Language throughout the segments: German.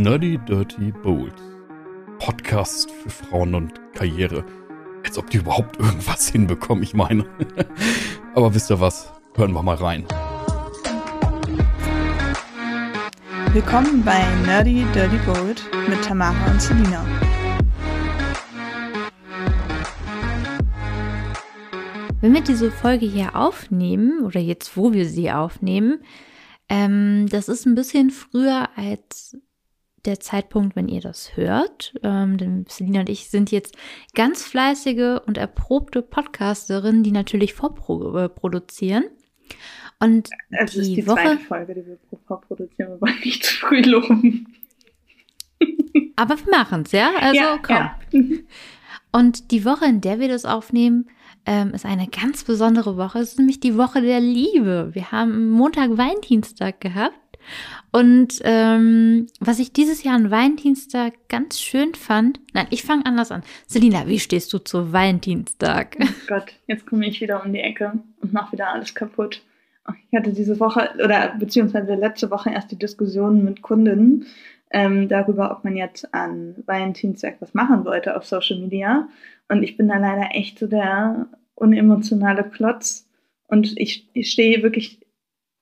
Nerdy Dirty Bold. Podcast für Frauen und Karriere. Als ob die überhaupt irgendwas hinbekommen, ich meine. Aber wisst ihr was? Hören wir mal rein. Willkommen bei Nerdy Dirty Bold mit Tamara und Selina. Wenn wir diese Folge hier aufnehmen, oder jetzt, wo wir sie aufnehmen, ähm, das ist ein bisschen früher als der Zeitpunkt, wenn ihr das hört. Ähm, denn Selina und ich sind jetzt ganz fleißige und erprobte Podcasterinnen, die natürlich vorproduzieren. Und Es die, ist die Woche, zweite Folge, die wir vorproduzieren. Wir wollen nicht zu früh loben. aber wir machen es, ja? Also komm. ja. Und die Woche, in der wir das aufnehmen, ähm, ist eine ganz besondere Woche. Es ist nämlich die Woche der Liebe. Wir haben Montag Valentinstag gehabt. Und ähm, was ich dieses Jahr an Valentinstag ganz schön fand, nein, ich fange anders an. Selina, wie stehst du zu Valentinstag? Oh Gott, jetzt komme ich wieder um die Ecke und mache wieder alles kaputt. Ich hatte diese Woche oder beziehungsweise letzte Woche erst die Diskussion mit Kundinnen ähm, darüber, ob man jetzt an Valentinstag was machen wollte auf Social Media. Und ich bin da leider echt so der unemotionale Klotz. Und ich, ich stehe wirklich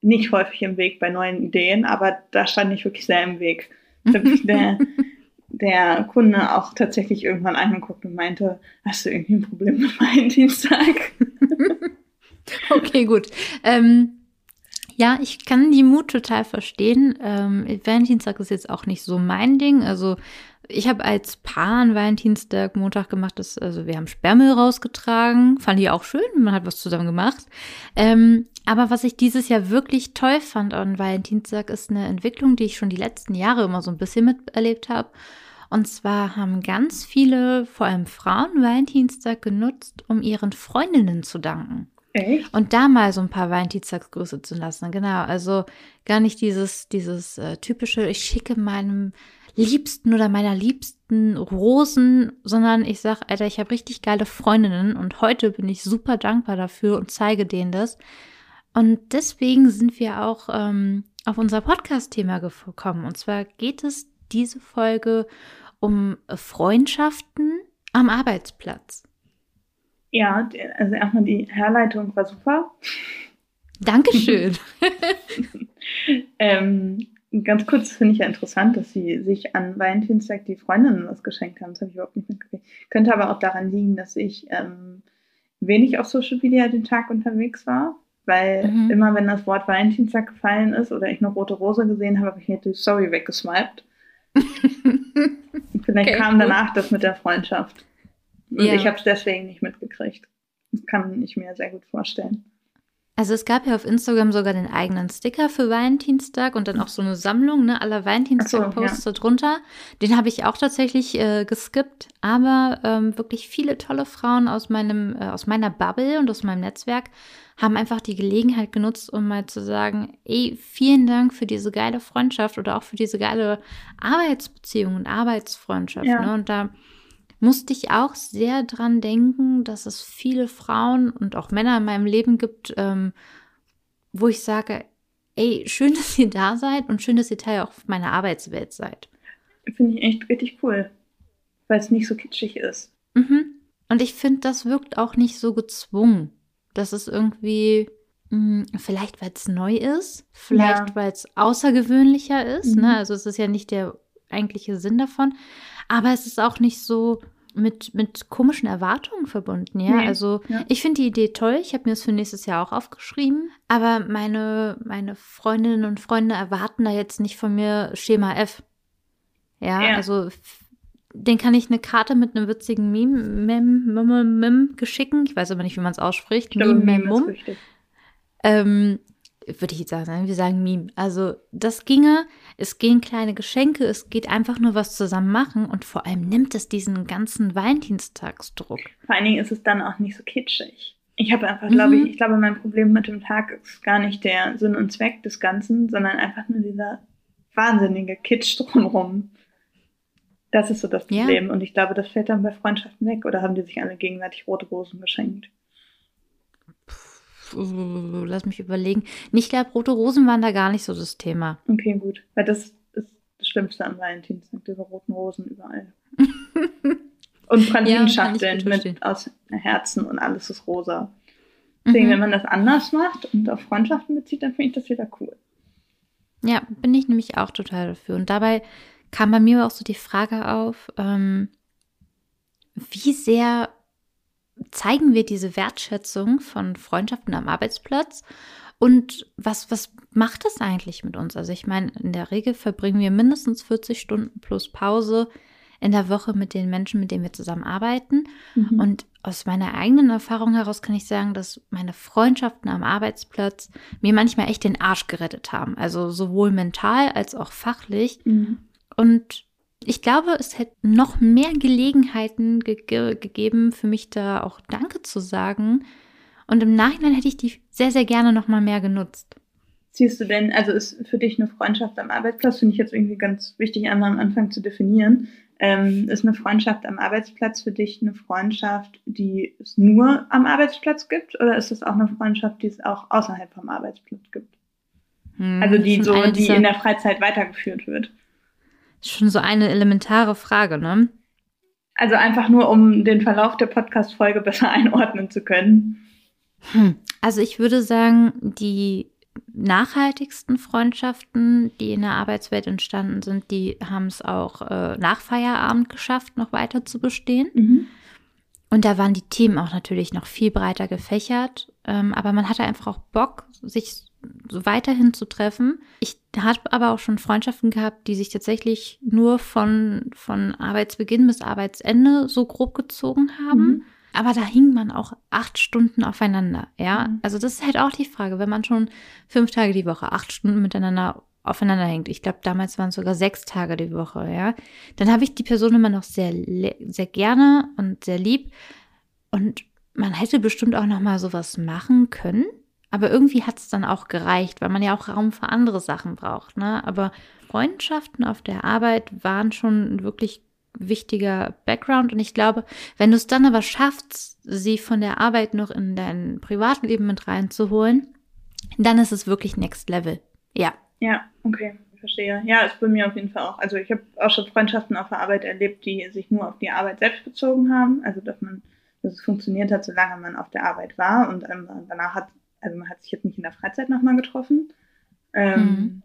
nicht häufig im Weg bei neuen Ideen, aber da stand ich wirklich sehr im Weg. Da hat mich der, der Kunde auch tatsächlich irgendwann angeguckt und meinte, hast du irgendwie ein Problem mit Valentinstag? Okay, gut. Ähm, ja, ich kann die Mut total verstehen. Ähm, Valentinstag ist jetzt auch nicht so mein Ding. Also ich habe als Paar einen Valentinstag Montag gemacht. Das, also wir haben Sperrmüll rausgetragen. Fand ich auch schön. Man hat was zusammen gemacht. Ähm, aber was ich dieses Jahr wirklich toll fand an Valentinstag ist eine Entwicklung, die ich schon die letzten Jahre immer so ein bisschen miterlebt habe. Und zwar haben ganz viele, vor allem Frauen, Valentinstag genutzt, um ihren Freundinnen zu danken. Echt? Und da mal so ein paar Valentinstagsgrüße zu lassen. Genau, also gar nicht dieses, dieses äh, typische, ich schicke meinem Liebsten oder meiner Liebsten Rosen, sondern ich sag, Alter, ich habe richtig geile Freundinnen und heute bin ich super dankbar dafür und zeige denen das. Und deswegen sind wir auch ähm, auf unser Podcast-Thema gekommen. Und zwar geht es diese Folge um Freundschaften am Arbeitsplatz. Ja, also erstmal die Herleitung war super. Dankeschön. Ähm, ganz kurz finde ich ja interessant, dass sie sich an Valentinstag die Freundinnen was geschenkt haben. Das habe ich überhaupt nicht mitgekriegt. Könnte aber auch daran liegen, dass ich ähm, wenig auf Social Media den Tag unterwegs war. Weil Mhm. immer wenn das Wort Valentinstag gefallen ist oder ich eine rote Rose gesehen habe, habe ich hier die Story weggeswiped. Vielleicht Okay, kam danach das mit der Freundschaft. Und Ja. ich habe es deswegen nicht mitgekriegt. Das kann ich mir sehr gut vorstellen. Also es gab ja auf Instagram sogar den eigenen Sticker für Valentinstag und dann auch so eine Sammlung ne, aller Valentinstag-Posts darunter. Den habe ich auch tatsächlich äh, geskippt, aber ähm, wirklich viele tolle Frauen aus meinem äh, aus meiner Bubble und aus meinem Netzwerk haben einfach die Gelegenheit genutzt, um mal zu sagen, ey, vielen Dank für diese geile Freundschaft oder auch für diese geile Arbeitsbeziehung und Arbeitsfreundschaft. Ja. Ne? Und da musste ich auch sehr dran denken, dass es viele Frauen und auch Männer in meinem Leben gibt, ähm, wo ich sage, ey, schön, dass ihr da seid und schön, dass ihr Teil auch meiner Arbeitswelt seid. Finde ich echt richtig cool. Weil es nicht so kitschig ist. Mhm. Und ich finde, das wirkt auch nicht so gezwungen. Das ist irgendwie, mh, vielleicht weil es neu ist, vielleicht Ja. weil es außergewöhnlicher ist. Mhm. Ne? Also es ist ja nicht der eigentliche Sinn davon. Aber es ist auch nicht so mit, mit komischen Erwartungen verbunden. Ja, Nee, also ja. ich finde die Idee toll. Ich habe mir das für nächstes Jahr auch aufgeschrieben. Aber meine, meine Freundinnen und Freunde erwarten da jetzt nicht von mir Schema F. Ja, Ja. also den kann ich eine Karte mit einem witzigen Meme, Mem, Mem, Mem geschicken. Ich weiß aber nicht, wie man es ausspricht. Meme, Mem, Meme Mum. Ähm, würde ich jetzt sagen, nein, wir sagen Meme. Also das ginge, es gehen kleine Geschenke, es geht einfach nur was zusammen machen und vor allem nimmt es diesen ganzen Valentinstagsdruck. Vor allen Dingen ist es dann auch nicht so kitschig. Ich habe einfach, glaube Mhm. ich, ich glaube, mein Problem mit dem Tag ist gar nicht der Sinn und Zweck des Ganzen, sondern einfach nur dieser wahnsinnige Kitsch drumherum. Das ist so das Ja. Problem. Und ich glaube, das fällt dann bei Freundschaften weg. Oder haben die sich alle gegenseitig rote Rosen geschenkt? Lass mich überlegen. Ich glaube, rote Rosen waren da gar nicht so das Thema. Okay, gut. Weil das ist das Schlimmste am Valentinstag, diese roten Rosen überall. und Pralinenschachteln Ja, mit aus Herzen und alles ist rosa. Deswegen, Mhm. wenn man das anders macht und auf Freundschaften bezieht, dann finde ich das wieder cool. Ja, bin ich nämlich auch total dafür. Und dabei kam bei mir auch so die Frage auf, ähm, wie sehr zeigen wir diese Wertschätzung von Freundschaften am Arbeitsplatz und was, was macht das eigentlich mit uns? Also ich meine, in der Regel verbringen wir mindestens 40 Stunden plus Pause in der Woche mit den Menschen, mit denen wir zusammenarbeiten. Mhm. Und aus meiner eigenen Erfahrung heraus kann ich sagen, dass meine Freundschaften am Arbeitsplatz mir manchmal echt den Arsch gerettet haben. Also sowohl mental als auch fachlich. Mhm. Und ich glaube, es hätte noch mehr Gelegenheiten ge ge gegeben, für mich da auch Danke zu sagen. Und im Nachhinein hätte ich die sehr, sehr gerne noch mal mehr genutzt. Siehst du denn, also ist für dich eine Freundschaft am Arbeitsplatz, finde ich jetzt irgendwie ganz wichtig, einmal am Anfang zu definieren. Ähm, ist eine Freundschaft am Arbeitsplatz für dich eine Freundschaft, die es nur am Arbeitsplatz gibt? Oder ist es auch eine Freundschaft, die es auch außerhalb vom Arbeitsplatz gibt? Hm, Also die so, die in der Freizeit weitergeführt wird. Schon so eine elementare Frage, ne? Also einfach nur, um den Verlauf der Podcast-Folge besser einordnen zu können. Hm. Also ich würde sagen, die nachhaltigsten Freundschaften, die in der Arbeitswelt entstanden sind, die haben es auch äh, nach Feierabend geschafft, noch weiter zu bestehen. Mhm. Und da waren die Themen auch natürlich noch viel breiter gefächert. Ähm, aber man hatte einfach auch Bock, sich so weiterhin zu treffen. Ich habe aber auch schon Freundschaften gehabt, die sich tatsächlich nur von, von Arbeitsbeginn bis Arbeitsende so grob gezogen haben. Mhm. Aber da hing man auch acht Stunden aufeinander, ja. Mhm. Also das ist halt auch die Frage, wenn man schon fünf Tage die Woche acht Stunden miteinander aufeinander hängt. Ich glaube, damals waren es sogar sechs Tage die Woche, ja. Dann habe ich die Person immer noch sehr, sehr gerne und sehr lieb. Und man hätte bestimmt auch noch mal sowas machen können. Aber irgendwie hat es dann auch gereicht, weil man ja auch Raum für andere Sachen braucht, ne. Aber Freundschaften auf der Arbeit waren schon ein wirklich wichtiger Background. Und ich glaube, wenn du es dann aber schaffst, sie von der Arbeit noch in dein Privatleben mit reinzuholen, dann ist es wirklich Next Level. Ja. Ja, okay, verstehe. Ja, ist bei mir auf jeden Fall auch. Also ich habe auch schon Freundschaften auf der Arbeit erlebt, die sich nur auf die Arbeit selbst bezogen haben. Also dass man, dass es funktioniert hat, solange man auf der Arbeit war und ähm, danach hat, also man hat sich jetzt nicht in der Freizeit nochmal getroffen. Ähm, Mhm.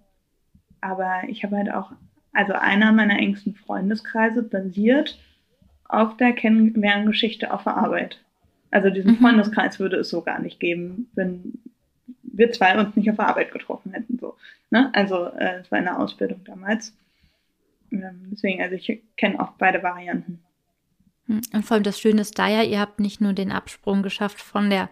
Aber ich habe halt auch, also einer meiner engsten Freundeskreise basiert auf der Kennenlerngeschichte auf der Arbeit. Also diesen Mhm. Freundeskreis würde es so gar nicht geben, wenn wir zwei uns nicht auf der Arbeit getroffen hätten. So. Ne? Also äh, es war eine Ausbildung damals. Ähm, deswegen, also ich kenne auch beide Varianten. Hm. Und vor allem das Schöne ist da ja, ihr habt nicht nur den Absprung geschafft von der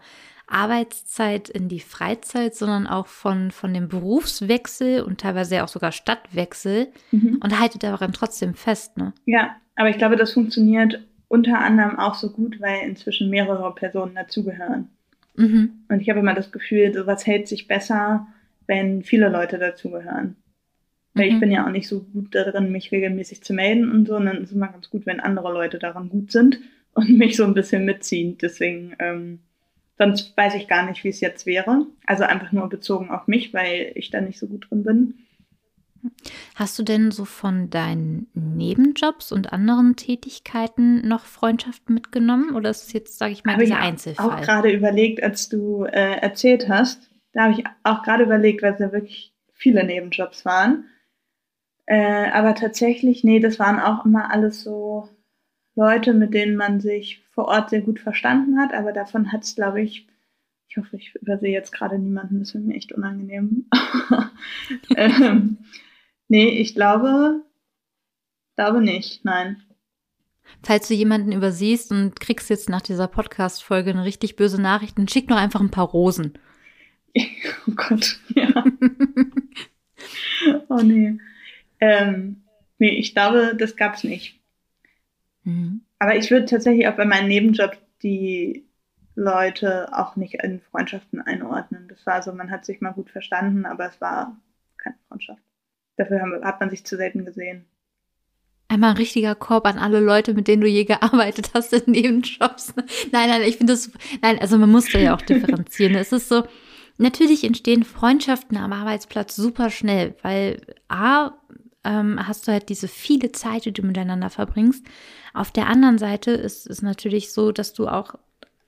Arbeitszeit in die Freizeit, sondern auch von, von dem Berufswechsel und teilweise auch sogar Stadtwechsel Mhm. und haltet daran trotzdem fest, ne? Ja, aber ich glaube, das funktioniert unter anderem auch so gut, weil inzwischen mehrere Personen dazugehören. Mhm. Und ich habe immer das Gefühl, sowas hält sich besser, wenn viele Leute dazugehören. Weil Mhm. ich bin ja auch nicht so gut darin, mich regelmäßig zu melden und so. Und dann ist es immer ganz gut, wenn andere Leute daran gut sind und mich so ein bisschen mitziehen. Deswegen, ähm, sonst weiß ich gar nicht, wie es jetzt wäre. Also einfach nur bezogen auf mich, weil ich da nicht so gut drin bin. Hast du denn so von deinen Nebenjobs und anderen Tätigkeiten noch Freundschaften mitgenommen? Oder ist es jetzt, sage ich mal, Habe ich dieser auch Einzelfall? gerade überlegt, als du äh, erzählt hast. Da habe ich auch gerade überlegt, weil es ja wirklich viele Nebenjobs waren. Äh, aber tatsächlich, nee, das waren auch immer alles so Leute, mit denen man sich vor Ort sehr gut verstanden hat. Aber davon hat es, glaube ich, ich hoffe, ich übersehe jetzt gerade niemanden, das wäre mir echt unangenehm. ähm, nee, ich glaube, glaube nicht, nein. Falls du jemanden übersiehst und kriegst jetzt nach dieser Podcast-Folge eine richtig böse Nachricht, dann schick doch einfach ein paar Rosen. Oh Gott, ja. oh nee. Ähm, nee, ich glaube, das gab's nicht. Mhm. Aber ich würde tatsächlich auch bei meinem Nebenjob die Leute auch nicht in Freundschaften einordnen. Das war so, man hat sich mal gut verstanden, aber es war keine Freundschaft. Dafür haben, hat man sich zu selten gesehen. Einmal ein richtiger Korb an alle Leute, mit denen du je gearbeitet hast in Nebenjobs. Nein, nein, ich finde das, nein, also man muss da ja auch differenzieren. Es ist so, natürlich entstehen Freundschaften am Arbeitsplatz super schnell, weil A, ähm, hast du halt diese viele Zeit, die du miteinander verbringst. Auf der anderen Seite ist es natürlich so, dass du auch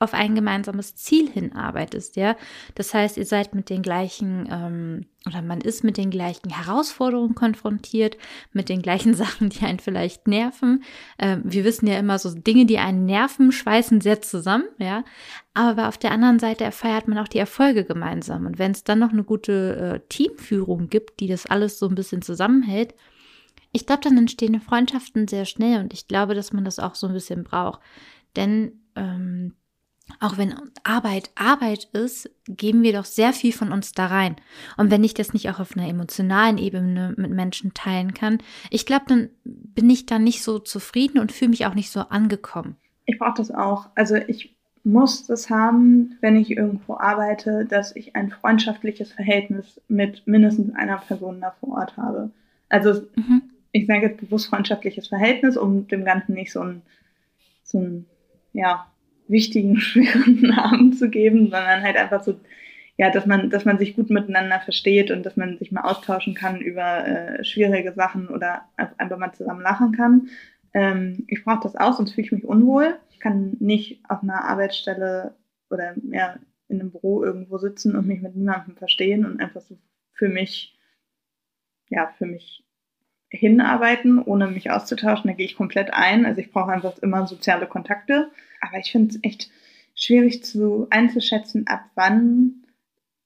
auf ein gemeinsames Ziel hinarbeitest, ja. Das heißt, ihr seid mit den gleichen ähm, oder man ist mit den gleichen Herausforderungen konfrontiert, mit den gleichen Sachen, die einen vielleicht nerven. Ähm, wir wissen ja immer so Dinge, die einen nerven, schweißen sehr zusammen, ja. Aber auf der anderen Seite erfeiert man auch die Erfolge gemeinsam. Und wenn es dann noch eine gute äh, Teamführung gibt, die das alles so ein bisschen zusammenhält, ich glaube, dann entstehen Freundschaften sehr schnell und ich glaube, dass man das auch so ein bisschen braucht. Denn ähm, auch wenn Arbeit Arbeit ist, geben wir doch sehr viel von uns da rein. Und wenn ich das nicht auch auf einer emotionalen Ebene mit Menschen teilen kann, ich glaube, dann bin ich da nicht so zufrieden und fühle mich auch nicht so angekommen. Ich brauche das auch. Also ich muss das haben, wenn ich irgendwo arbeite, dass ich ein freundschaftliches Verhältnis mit mindestens einer Person da vor Ort habe. Also mhm. ich sage jetzt bewusst freundschaftliches Verhältnis, um dem Ganzen nicht so ein, so ein ja, wichtigen, schweren Namen zu geben, sondern halt einfach so, ja, dass man, dass man sich gut miteinander versteht und dass man sich mal austauschen kann über äh, schwierige Sachen oder einfach mal zusammen lachen kann. Ähm, ich brauche das auch, sonst fühle ich mich unwohl. Ich kann nicht auf einer Arbeitsstelle oder ja, in einem Büro irgendwo sitzen und mich mit niemandem verstehen und einfach so für mich, ja, für mich hinarbeiten, ohne mich auszutauschen. Da gehe ich komplett ein. Also ich brauche einfach immer soziale Kontakte. Aber ich finde es echt schwierig zu einzuschätzen, ab wann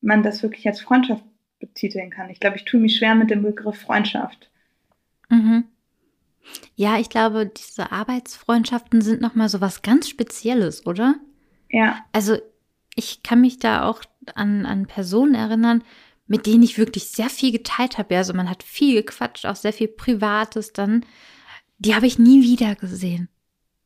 man das wirklich als Freundschaft betiteln kann. Ich glaube, ich tue mich schwer mit dem Begriff Freundschaft. Mhm. Ja, ich glaube, diese Arbeitsfreundschaften sind nochmal so was ganz Spezielles, oder? Ja. Also ich kann mich da auch an, an Personen erinnern, mit denen ich wirklich sehr viel geteilt habe. Also man hat viel gequatscht, auch sehr viel Privates dann. Die habe ich nie wieder gesehen.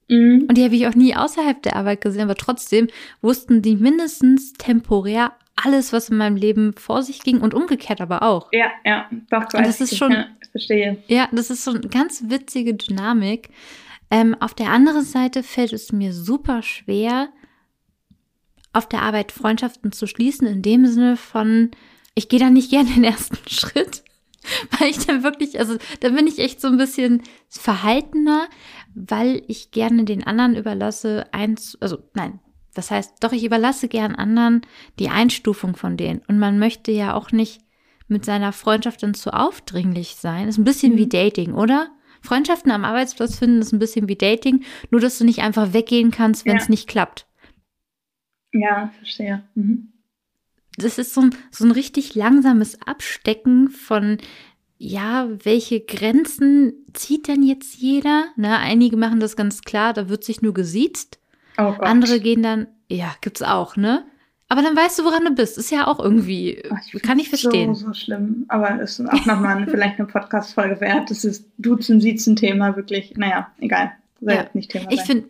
Mhm. Und die habe ich auch nie außerhalb der Arbeit gesehen, aber trotzdem wussten die mindestens temporär alles, was in meinem Leben vor sich ging und umgekehrt aber auch. Ja, ja, doch, und das ist schon, ja, verstehe. Ja, das ist so eine ganz witzige Dynamik. Ähm, auf der anderen Seite fällt es mir super schwer, auf der Arbeit Freundschaften zu schließen, in dem Sinne von, ich gehe da nicht gerne den ersten Schritt, weil ich dann wirklich, also da bin ich echt so ein bisschen verhaltener, weil ich gerne den anderen überlasse, eins, also nein, das heißt, doch ich überlasse gern anderen die Einstufung von denen. Und man möchte ja auch nicht mit seiner Freundschaft dann zu aufdringlich sein. ist ein bisschen mhm. wie Dating, oder? Freundschaften am Arbeitsplatz finden ist ein bisschen wie Dating, nur dass du nicht einfach weggehen kannst, wenn es ja. nicht klappt. Ja, verstehe. Mhm. Das ist so ein, so ein richtig langsames Abstecken von, ja, welche Grenzen zieht denn jetzt jeder? Ne, einige machen das ganz klar, da wird sich nur gesiezt. Oh Andere gehen dann, ja, gibt's auch, ne? Aber dann weißt du, woran du bist. Ist ja auch irgendwie, Ach, ich kann ich verstehen. So, so schlimm. Aber ist auch nochmal vielleicht eine Podcast-Folge wert. Das ist Duzen, Siezen-Thema wirklich. Naja, egal. Soll ja. nicht Thema ich finde,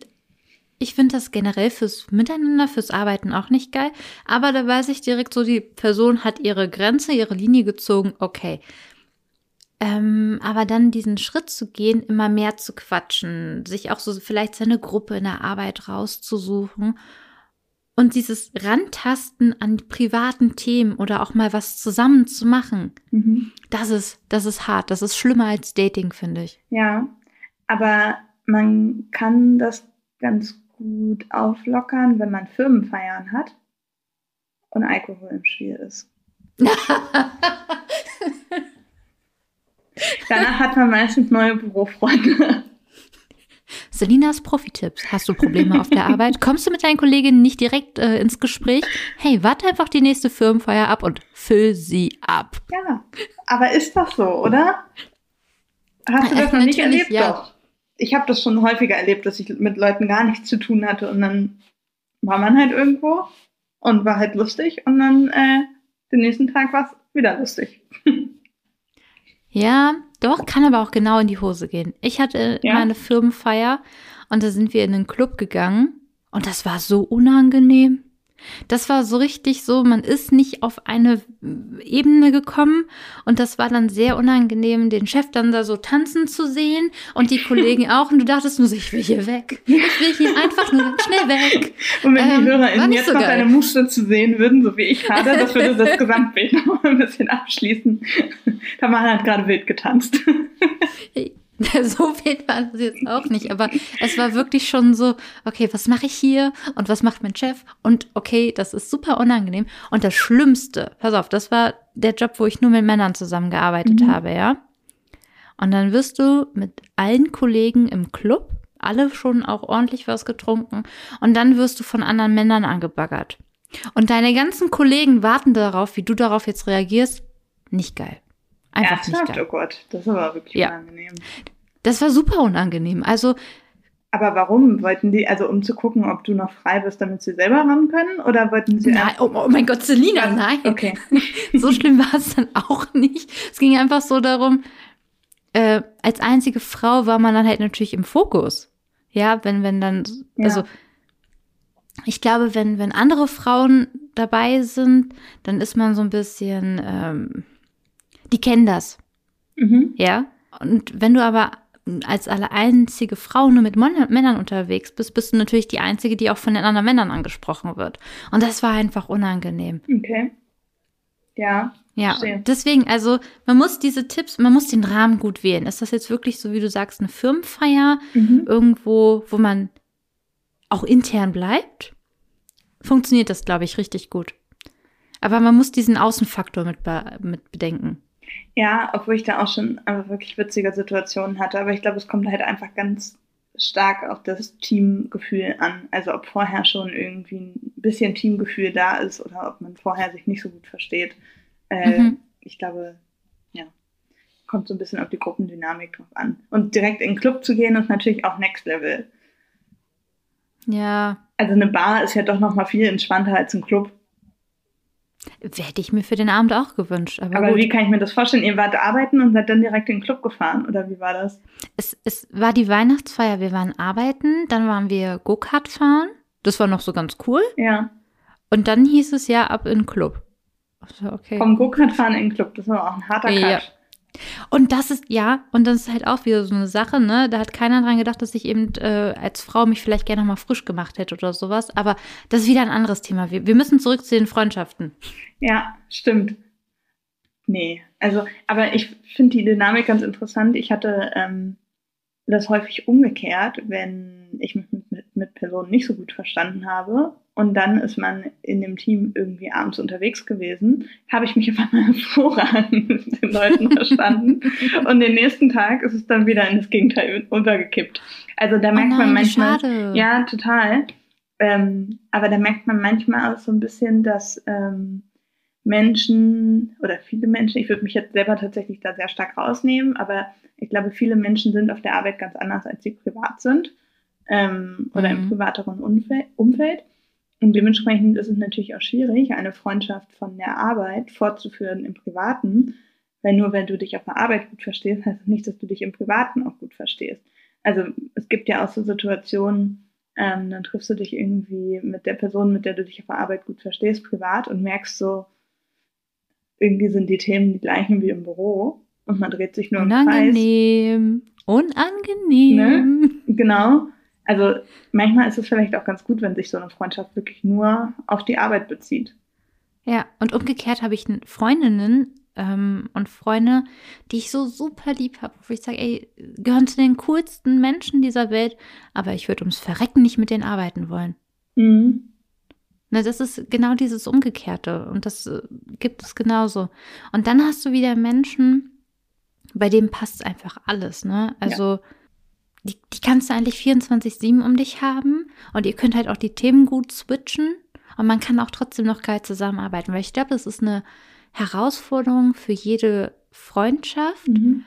ich finde das generell fürs Miteinander, fürs Arbeiten auch nicht geil. Aber da weiß ich direkt so, die Person hat ihre Grenze, ihre Linie gezogen. Okay, ähm, aber dann diesen Schritt zu gehen, immer mehr zu quatschen, sich auch so vielleicht seine Gruppe in der Arbeit rauszusuchen und dieses Rantasten an privaten Themen oder auch mal was zusammen zu machen, mhm. das ist, das ist hart. Das ist schlimmer als Dating, finde ich. Ja, aber man kann das ganz gut auflockern, wenn man Firmenfeiern hat und Alkohol im Spiel ist. Danach hat man meistens neue Bürofreunde. Selinas Profi-Tipps. Hast du Probleme auf der Arbeit? Kommst du mit deinen Kolleginnen nicht direkt äh, ins Gespräch? Hey, warte einfach die nächste Firmenfeier ab und füll sie ab. Ja, aber ist das so, oder? Hast du das noch nicht erlebt? Ja. Doch. Ich habe das schon häufiger erlebt, dass ich mit Leuten gar nichts zu tun hatte und dann war man halt irgendwo und war halt lustig und dann äh, den nächsten Tag war es wieder lustig. Ja, doch, kann aber auch genau in die Hose gehen. Ich hatte ja. meine Firmenfeier und da sind wir in einen Club gegangen und das war so unangenehm. Das war so richtig so, man ist nicht auf eine Ebene gekommen und das war dann sehr unangenehm, den Chef dann da so tanzen zu sehen und die Kollegen auch und du dachtest nur so, ich will hier weg. Ich will hier einfach nur schnell weg. Und wenn Ähm, die war HörerInnen jetzt so noch geil. deine Muster zu sehen würden, so wie ich gerade, das würde das Gesamtbild noch mal ein bisschen abschließen. Tamara hat gerade wild getanzt. So wild war das jetzt auch nicht, aber es war wirklich schon so, okay, was mache ich hier und was macht mein Chef? Und okay, das ist super unangenehm. Und das Schlimmste, pass auf, das war der Job, wo ich nur mit Männern zusammengearbeitet Mhm. habe, ja. Und dann wirst du mit allen Kollegen im Club, alle schon auch ordentlich was getrunken, und dann wirst du von anderen Männern angebaggert. Und deine ganzen Kollegen warten darauf, wie du darauf jetzt reagierst. Nicht geil. Einfach nicht Ernsthaft? geil. Oh Gott, das aber wirklich Ja. unangenehm. Das war super unangenehm. Also, Aber warum? Wollten die, also um zu gucken, ob du noch frei bist, damit sie selber ran können? Oder wollten sie nein, oh, oh mein Gott, Selina, nein. Okay. So schlimm war es dann auch nicht. Es ging einfach so darum, äh, als einzige Frau war man dann halt natürlich im Fokus. Ja, wenn, wenn dann, Ja. also ich glaube, wenn, wenn andere Frauen dabei sind, dann ist man so ein bisschen, ähm, die kennen das, Mhm. ja. Und wenn du aber als alle einzige Frau nur mit Männern unterwegs bist, bist du natürlich die einzige, die auch von den anderen Männern angesprochen wird. Und das war einfach unangenehm. Okay. Ja. Ja, deswegen, also man muss diese Tipps, man muss den Rahmen gut wählen. Ist das jetzt wirklich so, wie du sagst, eine Firmenfeier, Mhm. irgendwo, wo man auch intern bleibt? Funktioniert das, glaube ich, richtig gut. Aber man muss diesen Außenfaktor mit, be mit bedenken. Ja, obwohl ich da auch schon aber wirklich witzige Situationen hatte. Aber ich glaube, es kommt halt einfach ganz stark auf das Teamgefühl an. Also ob vorher schon irgendwie ein bisschen Teamgefühl da ist oder ob man vorher sich nicht so gut versteht. Äh, Mhm. Ich glaube, ja, kommt so ein bisschen auf die Gruppendynamik drauf an. Und direkt in den Club zu gehen, ist natürlich auch Next Level. Ja, Also eine Bar ist ja doch noch mal viel entspannter als ein Club. Hätte ich mir für den Abend auch gewünscht. Aber, Aber wie kann ich mir das vorstellen? Ihr wart arbeiten und seid dann direkt in den Club gefahren oder wie war das? Es, es war die Weihnachtsfeier, wir waren arbeiten, dann waren wir Go-Kart fahren. Das war noch so ganz cool. Ja, Und dann hieß es ja ab in den Club. Also, okay. vom Go-Kart fahren in den Club, das war auch ein harter Ja. Und das ist, ja, und das ist halt auch wieder so eine Sache, ne? Da hat keiner dran gedacht, dass ich eben äh, als Frau mich vielleicht gerne mal frisch gemacht hätte oder sowas. Aber das ist wieder ein anderes Thema. Wir, wir müssen zurück zu den Freundschaften. Ja, stimmt. Nee, also, aber ich finde die Dynamik ganz interessant. Ich hatte ähm, das häufig umgekehrt, wenn ich mich mit, mit Personen nicht so gut verstanden habe. Und dann ist man in dem Team irgendwie abends unterwegs gewesen, habe ich mich auf einmal hervorragend mit den Leuten verstanden. Und den nächsten Tag ist es dann wieder in das Gegenteil untergekippt. Also da merkt oh man nein, wie manchmal. schade. Ja, total. Ähm, aber da merkt man manchmal auch so ein bisschen, dass ähm, Menschen oder viele Menschen, ich würde mich jetzt selber tatsächlich da sehr stark rausnehmen, aber ich glaube, viele Menschen sind auf der Arbeit ganz anders, als sie privat sind ähm, oder im Mhm. privateren Umfeld, Umfeld. Und dementsprechend ist es natürlich auch schwierig, eine Freundschaft von der Arbeit fortzuführen im Privaten, weil nur wenn du dich auf der Arbeit gut verstehst, heißt das nicht, dass du dich im Privaten auch gut verstehst. Also es gibt ja auch so Situationen, ähm, dann triffst du dich irgendwie mit der Person, mit der du dich auf der Arbeit gut verstehst, privat und merkst so, irgendwie sind die Themen die gleichen wie im Büro und man dreht sich nur im Kreis. Unangenehm. Unangenehm. Genau. Also manchmal ist es vielleicht auch ganz gut, wenn sich so eine Freundschaft wirklich nur auf die Arbeit bezieht. Ja, und umgekehrt habe ich Freundinnen ähm, und Freunde, die ich so super lieb habe, wo ich sage, ey, gehören zu den coolsten Menschen dieser Welt, aber ich würde ums Verrecken nicht mit denen arbeiten wollen. Mhm. Ne, das ist genau dieses Umgekehrte und das äh, gibt es genauso. Und dann hast du wieder Menschen, bei denen passt einfach alles, ne? Also die, die kannst du eigentlich 24-7 um dich haben und ihr könnt halt auch die Themen gut switchen und man kann auch trotzdem noch geil zusammenarbeiten, weil ich glaube, das ist eine Herausforderung für jede Freundschaft, Mhm.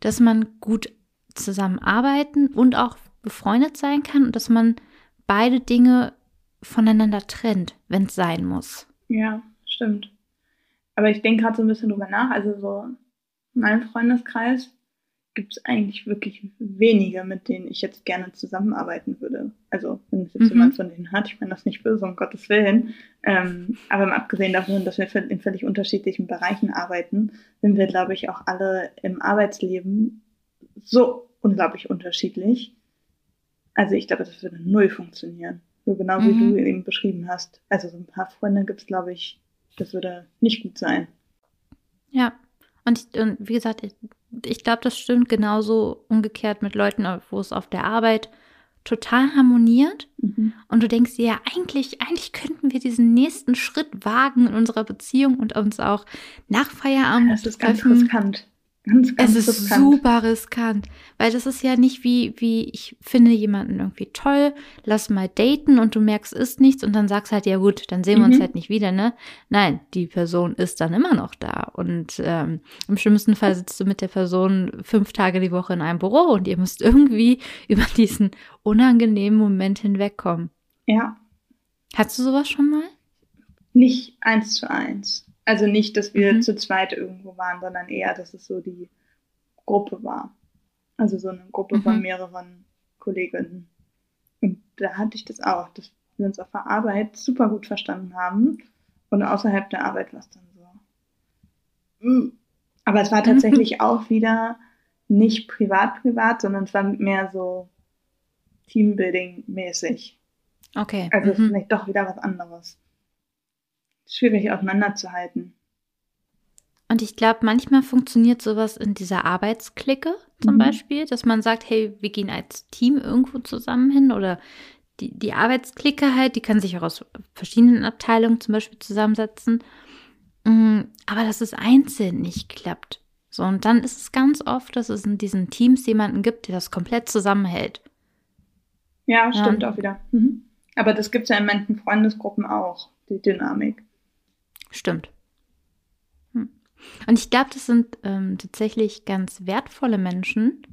dass man gut zusammenarbeiten und auch befreundet sein kann und dass man beide Dinge voneinander trennt, wenn es sein muss. Ja, stimmt. Aber ich denke gerade so ein bisschen drüber nach. Also so mein Freundeskreis, gibt es eigentlich wirklich wenige, mit denen ich jetzt gerne zusammenarbeiten würde. Also, wenn es jetzt Mhm. jemand von denen hat, ich meine das nicht böse, um Gottes Willen. Ähm, aber mal abgesehen davon, dass wir in völlig unterschiedlichen Bereichen arbeiten, sind wir, glaube ich, auch alle im Arbeitsleben so unglaublich unterschiedlich. Also, ich glaube, das würde null funktionieren. So genau wie Mhm. du eben beschrieben hast. Also, so ein paar Freunde gibt es, glaube ich, das würde nicht gut sein. Ja. Und, ich, und wie gesagt, ich, ich glaube, das stimmt genauso umgekehrt mit Leuten, wo es auf der Arbeit total harmoniert. Mhm. Und du denkst dir, ja, eigentlich, eigentlich könnten wir diesen nächsten Schritt wagen in unserer Beziehung und uns auch nach Feierabend Das ist ganz riskant. Ganz, ganz Es ist riskant. super riskant, weil das ist ja nicht wie, wie ich finde jemanden irgendwie toll, lass mal daten und du merkst, ist nichts und dann sagst halt, ja gut, dann sehen wir uns Mhm. halt nicht wieder, ne? Nein, die Person ist dann immer noch da und ähm, im schlimmsten Fall sitzt du mit der Person fünf Tage die Woche in einem Büro und ihr müsst irgendwie über diesen unangenehmen Moment hinwegkommen. Ja, Hattest du sowas schon mal? nicht eins zu eins. Also nicht, dass wir Mhm. zu zweit irgendwo waren, sondern eher, dass es so die Gruppe war. Also so eine Gruppe von Mhm. mehreren Kolleginnen. Und da hatte ich das auch, dass wir uns auf der Arbeit super gut verstanden haben. Und außerhalb der Arbeit war es dann so. mm. Aber es war tatsächlich auch wieder nicht privat-privat, sondern es war mehr so Teambuilding-mäßig. Okay. Also es ist mhm. vielleicht doch wieder was anderes. Schwierig auseinanderzuhalten. Und ich glaube, manchmal funktioniert sowas in dieser Arbeitsklicke zum Mhm. Beispiel, dass man sagt, hey, wir gehen als Team irgendwo zusammen hin oder die, die Arbeitsklicke halt, die kann sich auch aus verschiedenen Abteilungen zum Beispiel zusammensetzen. Mm, Aber dass es einzeln nicht klappt. So, und dann ist es ganz oft, dass es in diesen Teams jemanden gibt, der das komplett zusammenhält. Ja, stimmt Ja. auch wieder. Mhm. Aber das gibt es ja in manchen Freundesgruppen auch, die Dynamik. Stimmt. Hm. Und ich glaube, das sind ähm, tatsächlich ganz wertvolle Menschen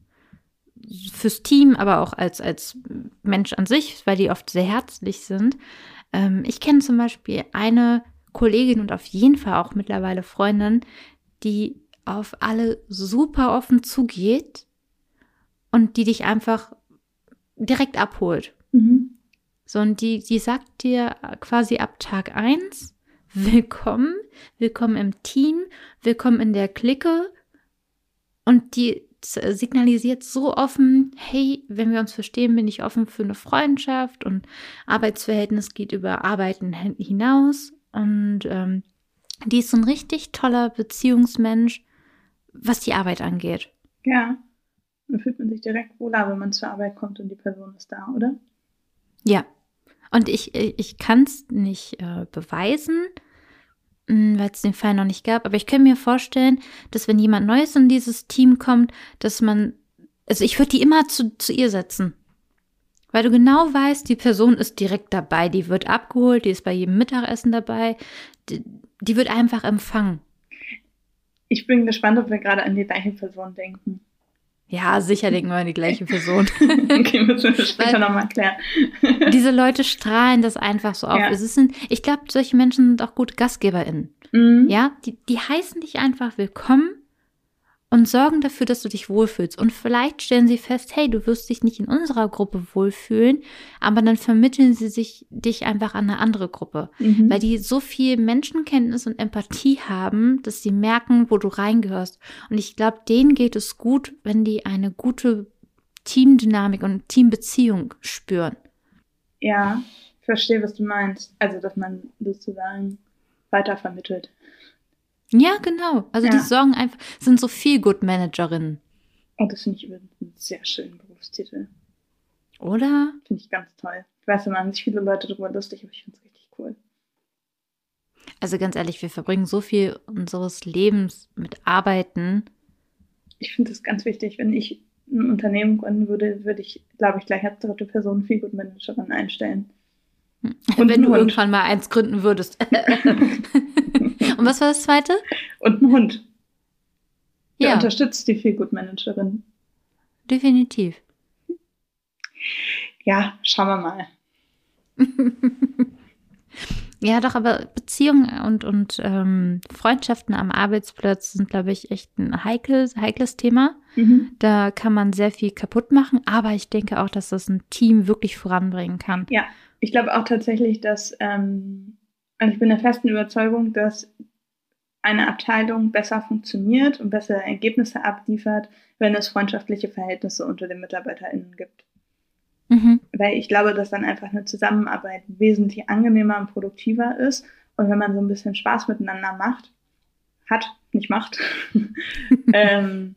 fürs Team, aber auch als, als Mensch an sich, weil die oft sehr herzlich sind. Ähm, ich kenne zum Beispiel eine Kollegin und auf jeden Fall auch mittlerweile Freundin, die auf alle super offen zugeht und die dich einfach direkt abholt. Mhm. So, und die, die sagt dir quasi ab Tag eins willkommen, willkommen im Team, willkommen in der Clique. Und die z- signalisiert so offen, hey, wenn wir uns verstehen, bin ich offen für eine Freundschaft und Arbeitsverhältnis geht über Arbeiten hin- hinaus. Und ähm, die ist so ein richtig toller Beziehungsmensch, was die Arbeit angeht. Ja. Dann fühlt man sich direkt wohler, wenn man zur Arbeit kommt und die Person ist da, oder? Ja. Und ich, ich kann es nicht äh, beweisen, weil es den Fall noch nicht gab, aber ich kann mir vorstellen, dass wenn jemand Neues in dieses Team kommt, dass man, also ich würde die immer zu, zu ihr setzen. Weil du genau weißt, die Person ist direkt dabei, die wird abgeholt, die ist bei jedem Mittagessen dabei, die, die wird einfach empfangen. Ich bin gespannt, ob wir gerade an die gleiche Person denken. Ja, sicher denken wir an die gleiche Person. okay, müssen wir später Weil- nochmal klären. Diese Leute strahlen das einfach so auf. Ja. Es ist ein, ich glaube, solche Menschen sind auch gute GastgeberInnen. Mhm. Ja, die, die heißen dich einfach willkommen und sorgen dafür, dass du dich wohlfühlst. Und vielleicht stellen sie fest, hey, du wirst dich nicht in unserer Gruppe wohlfühlen, aber dann vermitteln sie sich dich einfach an eine andere Gruppe. Mhm. Weil die so viel Menschenkenntnis und Empathie haben, dass sie merken, wo du reingehörst. Und ich glaube, denen geht es gut, wenn die eine gute Teamdynamik und Teambeziehung spüren. Ja, ich verstehe, was du meinst. Also, dass man sozusagen weitervermittelt. Ja, genau. Also Ja. die sorgen einfach, sind so viel Good Managerinnen. Und das finde ich übrigens einen sehr schönen Berufstitel. Oder? Finde ich ganz toll. Ich weiß, da machen sich viele Leute darüber lustig, aber ich finde es richtig cool. Also ganz ehrlich, wir verbringen so viel unseres Lebens mit Arbeiten. Ich finde es ganz wichtig, wenn ich ein Unternehmen gründen würde, würde ich, glaube ich, gleich als dritte Person viel gut Managerin einstellen. Und wenn du Hund. irgendwann mal eins gründen würdest. Und was war das zweite? Und ein Hund. Der Ja, unterstützt die viel gut Managerin. definitiv. Ja, schauen wir mal. Ja, doch, aber Beziehungen und, und ähm, Freundschaften am Arbeitsplatz sind, glaube ich, echt ein heikles, heikles Thema. Mhm. Da kann man sehr viel kaputt machen, aber ich denke auch, dass das ein Team wirklich voranbringen kann. Ja, ich glaube auch tatsächlich, dass, ähm, also ich bin der festen Überzeugung, dass eine Abteilung besser funktioniert und bessere Ergebnisse abliefert, wenn es freundschaftliche Verhältnisse unter den MitarbeiterInnen gibt. Mhm. Weil ich glaube, dass dann einfach eine Zusammenarbeit wesentlich angenehmer und produktiver ist. Und wenn man so ein bisschen Spaß miteinander macht, hat, nicht macht, ähm,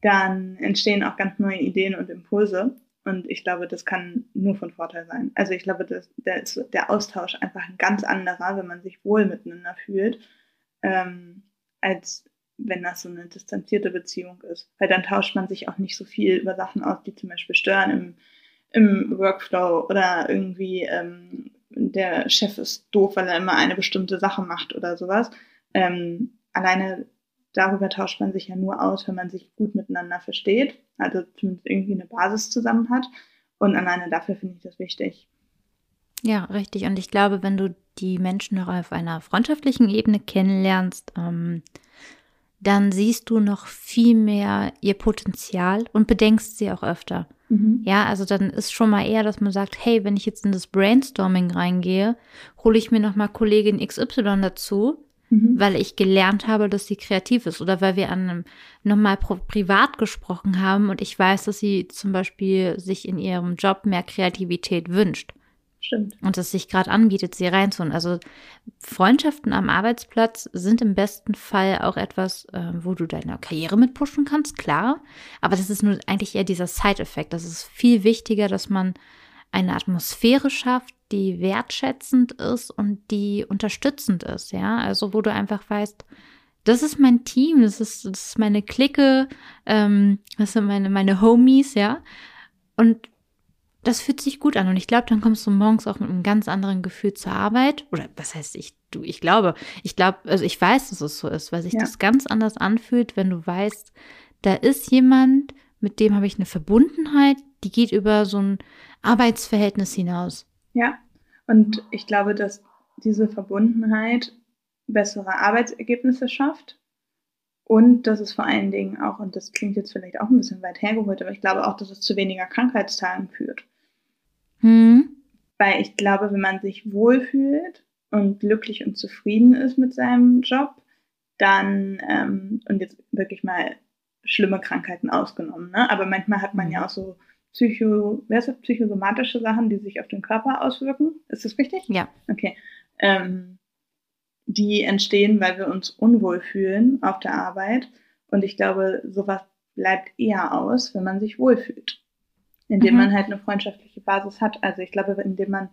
dann entstehen auch ganz neue Ideen und Impulse. Und ich glaube, das kann nur von Vorteil sein. Also ich glaube, dass der, der Austausch einfach ein ganz anderer, wenn man sich wohl miteinander fühlt, ähm, als wenn das so eine distanzierte Beziehung ist. Weil dann tauscht man sich auch nicht so viel über Sachen aus, die zum Beispiel stören im, im Workflow oder irgendwie ähm, der Chef ist doof, weil er immer eine bestimmte Sache macht oder sowas. Ähm, alleine darüber tauscht man sich ja nur aus, wenn man sich gut miteinander versteht, also zumindest irgendwie eine Basis zusammen hat. Und alleine dafür finde ich das wichtig. Ja, richtig. Und ich glaube, wenn du die Menschen noch auf einer freundschaftlichen Ebene kennenlernst, ähm, dann siehst du noch viel mehr ihr Potenzial und bedenkst sie auch öfter. Mhm. Ja, also dann ist schon mal eher, dass man sagt, hey, wenn ich jetzt in das Brainstorming reingehe, hole ich mir noch mal Kollegin XY dazu, mhm. weil ich gelernt habe, dass sie kreativ ist oder weil wir an einem nochmal privat gesprochen haben und ich weiß, dass sie zum Beispiel sich in ihrem Job mehr Kreativität wünscht. Stimmt. Und es sich gerade anbietet, sie reinzuholen. Also Freundschaften am Arbeitsplatz sind im besten Fall auch etwas, äh, wo du deine Karriere mit pushen kannst, klar. Aber das ist nur eigentlich eher dieser Side-Effekt. Das ist viel wichtiger, dass man eine Atmosphäre schafft, die wertschätzend ist und die unterstützend ist, ja. Also wo du einfach weißt, das ist mein Team, das ist, das ist meine Clique, ähm, das sind meine, meine Homies, ja. Und das fühlt sich gut an. Und ich glaube, dann kommst du morgens auch mit einem ganz anderen Gefühl zur Arbeit. Oder was heißt ich, du, ich glaube, ich glaube, also ich weiß, dass es so ist, weil sich ja. das ganz anders anfühlt, wenn du weißt, da ist jemand, mit dem habe ich eine Verbundenheit, die geht über so ein Arbeitsverhältnis hinaus. Ja, und ich glaube, dass diese Verbundenheit bessere Arbeitsergebnisse schafft und dass es vor allen Dingen auch, und das klingt jetzt vielleicht auch ein bisschen weit hergeholt, aber ich glaube auch, dass es zu weniger Krankheitstagen führt. Hm. Weil ich glaube, wenn man sich wohlfühlt und glücklich und zufrieden ist mit seinem Job, dann, ähm, und jetzt wirklich mal schlimme Krankheiten ausgenommen, ne? aber manchmal hat man ja auch so Psycho, wer ist psychosomatische Sachen, die sich auf den Körper auswirken. Ist das richtig? Ja. Okay. Ähm, die entstehen, weil wir uns unwohl fühlen auf der Arbeit. Und ich glaube, sowas bleibt eher aus, wenn man sich wohlfühlt. Indem mhm. man halt eine freundschaftliche Basis hat. Also ich glaube, indem man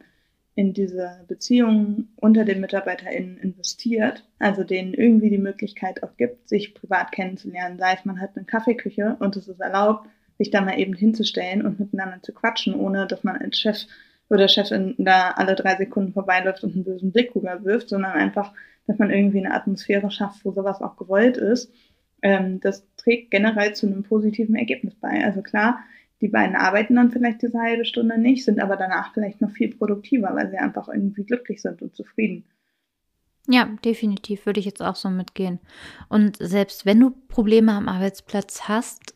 in diese Beziehungen unter den MitarbeiterInnen investiert, also denen irgendwie die Möglichkeit auch gibt, sich privat kennenzulernen, sei es man hat eine Kaffeeküche und es ist erlaubt, sich da mal eben hinzustellen und miteinander zu quatschen, ohne dass man als Chef oder Chefin da alle drei Sekunden vorbeiläuft und einen bösen Blick rüberwirft, sondern einfach, dass man irgendwie eine Atmosphäre schafft, wo sowas auch gewollt ist. Ähm, das trägt generell zu einem positiven Ergebnis bei. Also klar, die beiden arbeiten dann vielleicht diese halbe Stunde nicht, sind aber danach vielleicht noch viel produktiver, weil sie einfach irgendwie glücklich sind und zufrieden. Ja, definitiv würde ich jetzt auch so mitgehen. Und selbst wenn du Probleme am Arbeitsplatz hast,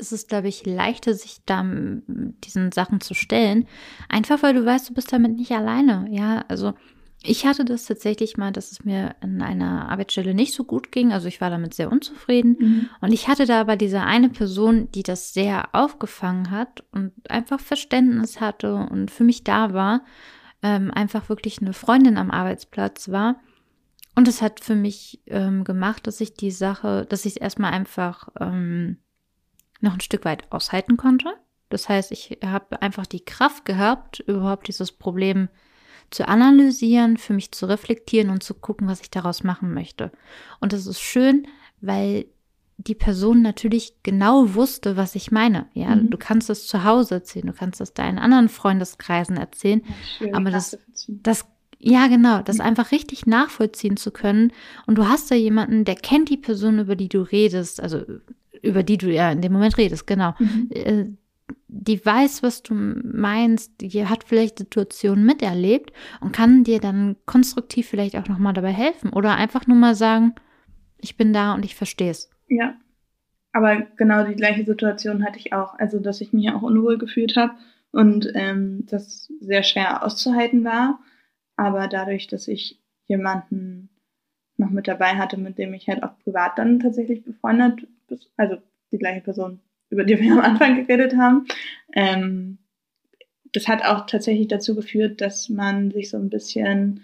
ist es, glaube ich, leichter, sich da diesen Sachen zu stellen. Einfach weil du weißt, du bist damit nicht alleine. Ja, also ich hatte das tatsächlich mal, dass es mir an einer Arbeitsstelle nicht so gut ging. Also ich war damit sehr unzufrieden. Mhm. Und ich hatte da aber diese eine Person, die das sehr aufgefangen hat und einfach Verständnis hatte und für mich da war. Ähm, einfach wirklich eine Freundin am Arbeitsplatz war. Und es hat für mich ähm, gemacht, dass ich die Sache, dass ich es erstmal einfach ähm, noch ein Stück weit aushalten konnte. Das heißt, ich habe einfach die Kraft gehabt, überhaupt dieses Problem zu analysieren, für mich zu reflektieren und zu gucken, was ich daraus machen möchte. Und das ist schön, weil die Person natürlich genau wusste, was ich meine. Ja, mhm. du kannst es zu Hause erzählen, du kannst es deinen anderen Freundeskreisen erzählen, ja, aber das, das, ja genau, das mhm. einfach richtig nachvollziehen zu können. Und du hast da jemanden, der kennt die Person, über die du redest, also über die du ja in dem Moment redest, genau. Mhm. Äh, die weiß, was du meinst, die hat vielleicht Situationen miterlebt und kann dir dann konstruktiv vielleicht auch nochmal dabei helfen oder einfach nur mal sagen, ich bin da und ich verstehe es. Ja. Aber genau die gleiche Situation hatte ich auch. Also, dass ich mich auch unwohl gefühlt habe und ähm, das sehr schwer auszuhalten war. Aber dadurch, dass ich jemanden noch mit dabei hatte, mit dem ich halt auch privat dann tatsächlich befreundet, also die gleiche Person, über die wir am Anfang geredet haben, ähm, das hat auch tatsächlich dazu geführt, dass man sich so ein bisschen,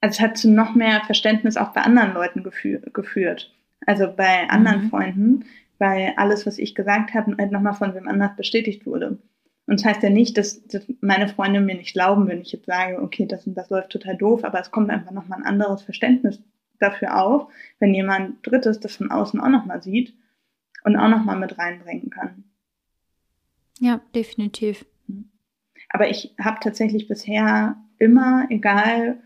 also es hat zu noch mehr Verständnis auch bei anderen Leuten gefü geführt. Also bei anderen mhm. Freunden, weil alles, was ich gesagt habe, halt nochmal von wem anders bestätigt wurde. Und das heißt ja nicht, dass, dass, meine Freunde mir nicht glauben, wenn ich jetzt sage, okay, das und das läuft total doof, aber es kommt einfach nochmal ein anderes Verständnis dafür auf, wenn jemand Drittes das von außen auch nochmal sieht und auch nochmal mit reinbringen kann. Ja, definitiv. Aber ich habe tatsächlich bisher immer, egal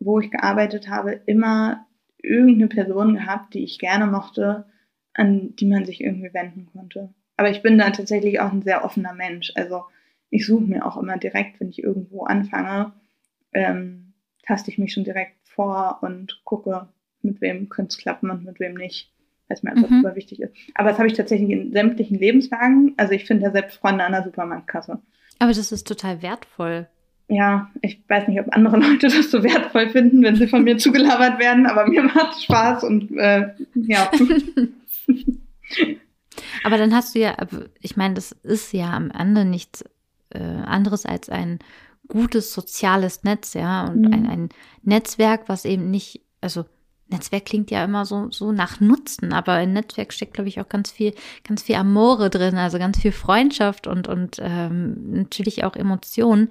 wo ich gearbeitet habe, immer irgendeine Person gehabt, die ich gerne mochte, an die man sich irgendwie wenden konnte. Aber ich bin da tatsächlich auch ein sehr offener Mensch. Also ich suche mir auch immer direkt, wenn ich irgendwo anfange, ähm, taste ich mich schon direkt vor und gucke, mit wem könnte es klappen und mit wem nicht, weil es mir einfach mhm. super wichtig ist. Aber das habe ich tatsächlich in sämtlichen Lebenslagen. Also ich finde ja selbst Freunde an der Supermarktkasse. Aber das ist total wertvoll. Ja, ich weiß nicht, ob andere Leute das so wertvoll finden, wenn sie von mir zugelabert werden, aber mir macht es Spaß und äh, ja. aber dann hast du ja, ich meine, das ist ja am Ende nichts äh, anderes als ein gutes soziales Netz, ja, und mhm. ein, ein Netzwerk, was eben nicht, also Netzwerk klingt ja immer so, so nach Nutzen, aber in Netzwerk steckt, glaube ich, auch ganz viel, ganz viel Amore drin, also ganz viel Freundschaft und, und ähm, natürlich auch Emotionen.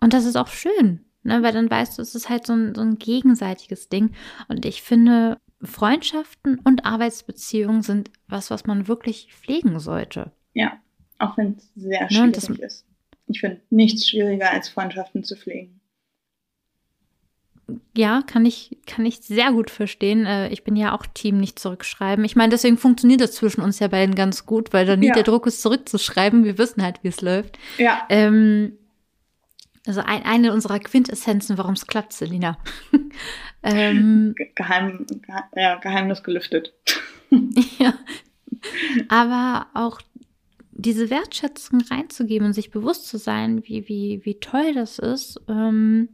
Und das ist auch schön, ne? weil dann weißt du, es ist halt so ein, so ein gegenseitiges Ding. Und ich finde, Freundschaften und Arbeitsbeziehungen sind was, was man wirklich pflegen sollte. Ja, auch wenn es sehr ne, schwierig ne, ist. Ich finde nichts schwieriger als Freundschaften zu pflegen. Ja, kann ich, kann ich sehr gut verstehen. Äh, ich bin ja auch Team nicht zurückschreiben. Ich meine, deswegen funktioniert das zwischen uns ja beiden ganz gut, weil dann nicht ja. der Druck ist, zurückzuschreiben. Wir wissen halt, wie es läuft. Ja. Ähm, also ein, eine unserer Quintessenzen, warum es klappt, Selina. ähm, Geheim, ja, Geheimnis gelüftet. ja. Aber auch diese Wertschätzung reinzugeben und sich bewusst zu sein, wie, wie, wie toll das ist. Ähm,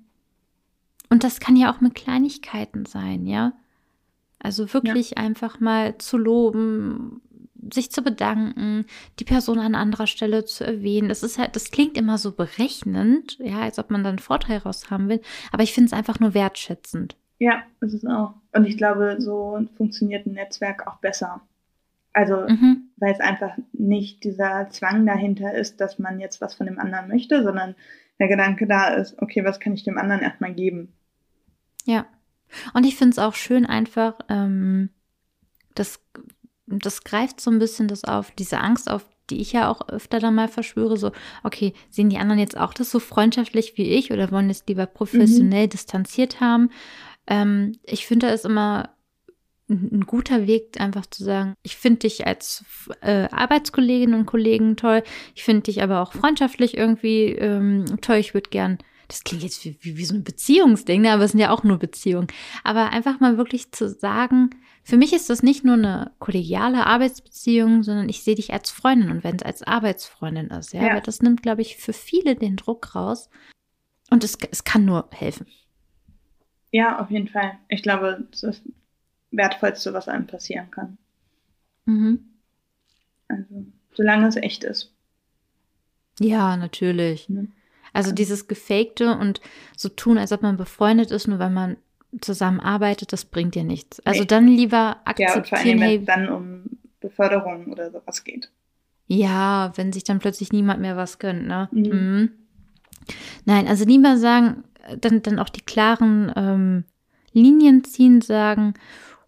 und das kann ja auch mit Kleinigkeiten sein, ja. Also wirklich ja. einfach mal zu loben, sich zu bedanken, die Person an anderer Stelle zu erwähnen. Das ist halt, das klingt immer so berechnend, ja, als ob man dann einen Vorteil raus haben will. Aber ich finde es einfach nur wertschätzend. Ja, ist es auch. Und ich glaube, so funktioniert ein Netzwerk auch besser. Also, mhm. weil es einfach nicht dieser Zwang dahinter ist, dass man jetzt was von dem anderen möchte, sondern der Gedanke da ist, okay, was kann ich dem anderen erstmal geben? Ja. Und ich finde es auch schön einfach, ähm, das, das greift so ein bisschen das auf, diese Angst auf, die ich ja auch öfter dann mal verschwöre, so, okay, sehen die anderen jetzt auch das so freundschaftlich wie ich oder wollen es lieber professionell mhm. distanziert haben? Ähm, ich finde, da ist immer ein guter Weg, einfach zu sagen, ich finde dich als äh, Arbeitskolleginnen und Kollegen toll, ich finde dich aber auch freundschaftlich irgendwie ähm, toll, ich würde gern, das klingt jetzt wie, wie, wie so ein Beziehungsding, ne? aber es sind ja auch nur Beziehungen, aber einfach mal wirklich zu sagen, für mich ist das nicht nur eine kollegiale Arbeitsbeziehung, sondern ich sehe dich als Freundin und wenn es als Arbeitsfreundin ist, ja, ja. aber das nimmt, glaube ich, für viele den Druck raus und es, es kann nur helfen. Ja, auf jeden Fall. Ich glaube, das Wertvollste, was einem passieren kann. Mhm. Also, solange es echt ist. Ja, natürlich. Mhm. Also dieses Gefakte und so tun, als ob man befreundet ist, nur weil man zusammenarbeitet, das bringt dir nichts. Also nee. dann lieber akzeptieren, ja, vor allem, wenn es dann um Beförderung oder sowas geht. Ja, wenn sich dann plötzlich niemand mehr was gönnt, ne? Mhm. Mhm. Nein, also lieber sagen, dann, dann auch die klaren ähm, Linien ziehen, sagen,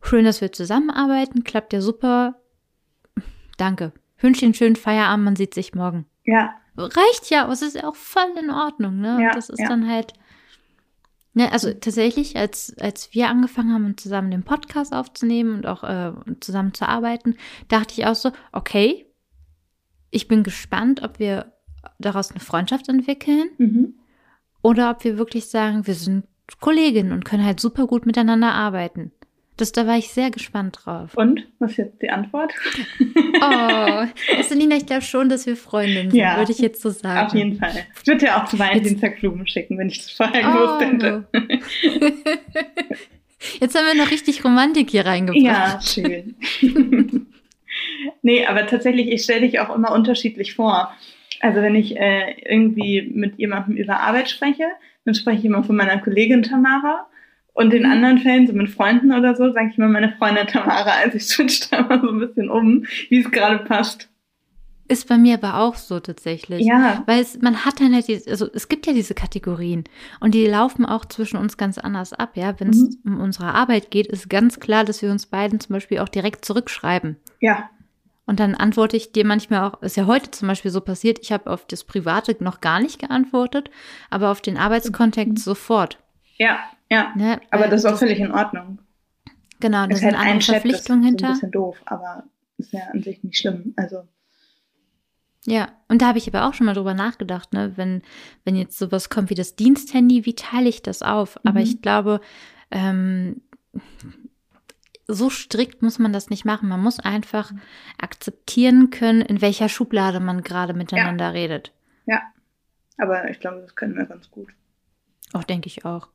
Schön, dass wir zusammenarbeiten. Klappt ja super. Danke. Wünsche einen schönen Feierabend. Man sieht sich morgen. Ja. Reicht ja, aber es ist ja auch voll in Ordnung. Ne? Ja, das ist ja. dann halt. Ne, also tatsächlich, als, als wir angefangen haben, zusammen den Podcast aufzunehmen und auch äh, zusammen zu arbeiten, dachte ich auch so, okay, ich bin gespannt, ob wir daraus eine Freundschaft entwickeln mhm. oder ob wir wirklich sagen, wir sind Kolleginnen und können halt super gut miteinander arbeiten. Das, da war ich sehr gespannt drauf. Und? Was ist jetzt die Antwort? Oh, Selina, ich glaube schon, dass wir Freundinnen sind, Ja. würde ich jetzt so sagen. Auf jeden Fall. Ich würde dir auch zu Valentinstag Blumen schicken, wenn ich das vorher gewusst hätte. Jetzt haben wir noch richtig Romantik hier reingebracht. Ja, schön. nee, aber tatsächlich, ich stelle dich auch immer unterschiedlich vor. Also wenn ich äh, irgendwie mit jemandem über Arbeit spreche, dann spreche ich immer von meiner Kollegin Tamara. Und in Mhm. anderen Fällen, so mit Freunden oder so, sage ich immer meine Freundin Tamara. Also ich switch da immer so ein bisschen um, wie es gerade passt. Ist bei mir aber auch so tatsächlich. Ja, Weil es, man hat dann halt, diese, also es gibt ja diese Kategorien und die laufen auch zwischen uns ganz anders ab, ja. Wenn es um unsere Arbeit geht, ist ganz klar, dass wir uns beiden zum Beispiel auch direkt zurückschreiben. ja, Und dann antworte ich dir manchmal auch, ist ja heute zum Beispiel so passiert, ich habe auf das Private noch gar nicht geantwortet, aber auf den Arbeitskontext sofort. ja, ja. Ne? Aber das ist auch völlig in Ordnung. Genau, da ist sind halt andere ein Chat, das ist Verpflichtungen so ein hinter. bisschen doof, aber ist ja an sich nicht schlimm. Also, Ja, und da habe ich aber auch schon mal drüber nachgedacht, ne, wenn, wenn jetzt sowas kommt wie das Diensthandy, wie teile ich das auf? Aber Mhm. ich glaube, ähm, so strikt muss man das nicht machen. Man muss einfach akzeptieren können, in welcher Schublade man gerade miteinander redet. aber ich glaube, das können wir ganz gut. Auch denke ich auch.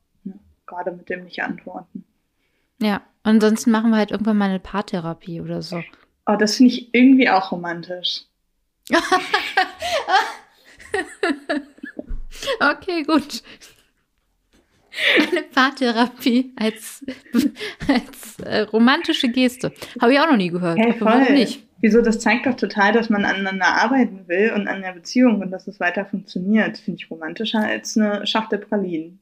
Gerade mit dem nicht antworten. Ja, ansonsten machen wir halt irgendwann mal eine Paartherapie oder so. Oh, das finde ich irgendwie auch romantisch. Okay, gut. Eine Paartherapie als, als äh, romantische Geste. Habe ich auch noch nie gehört. Hey, voll. nicht? Wieso? Das zeigt doch total, dass man aneinander arbeiten will und an der Beziehung und dass es weiter funktioniert. Finde ich romantischer als eine Schachtel Pralinen.